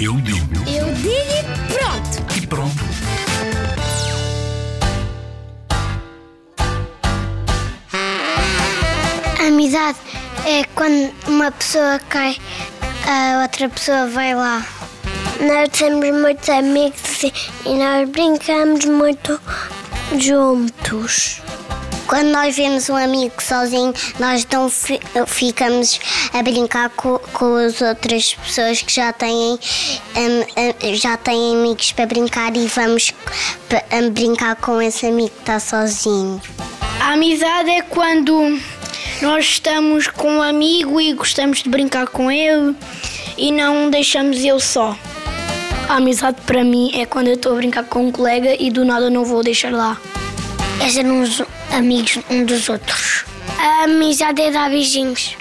Eu digo Eu digo e pronto. e pronto. A amizade é quando uma pessoa cai, a outra pessoa vai lá. Nós temos muitos amigos e nós brincamos muito juntos. Quando nós vemos um amigo sozinho, nós não fi- ficamos a brincar co- com, as outras pessoas que já têm, hum, hum, já têm amigos para brincar e vamos hum, brincar com esse amigo que está sozinho. A amizade é quando nós estamos com um amigo e gostamos de brincar com ele e não deixamos ele só. A amizade para mim é quando eu estou a brincar com um colega e do nada não vou deixar lá. É sermos amigos um dos outros. A amizade é dar beijinhos.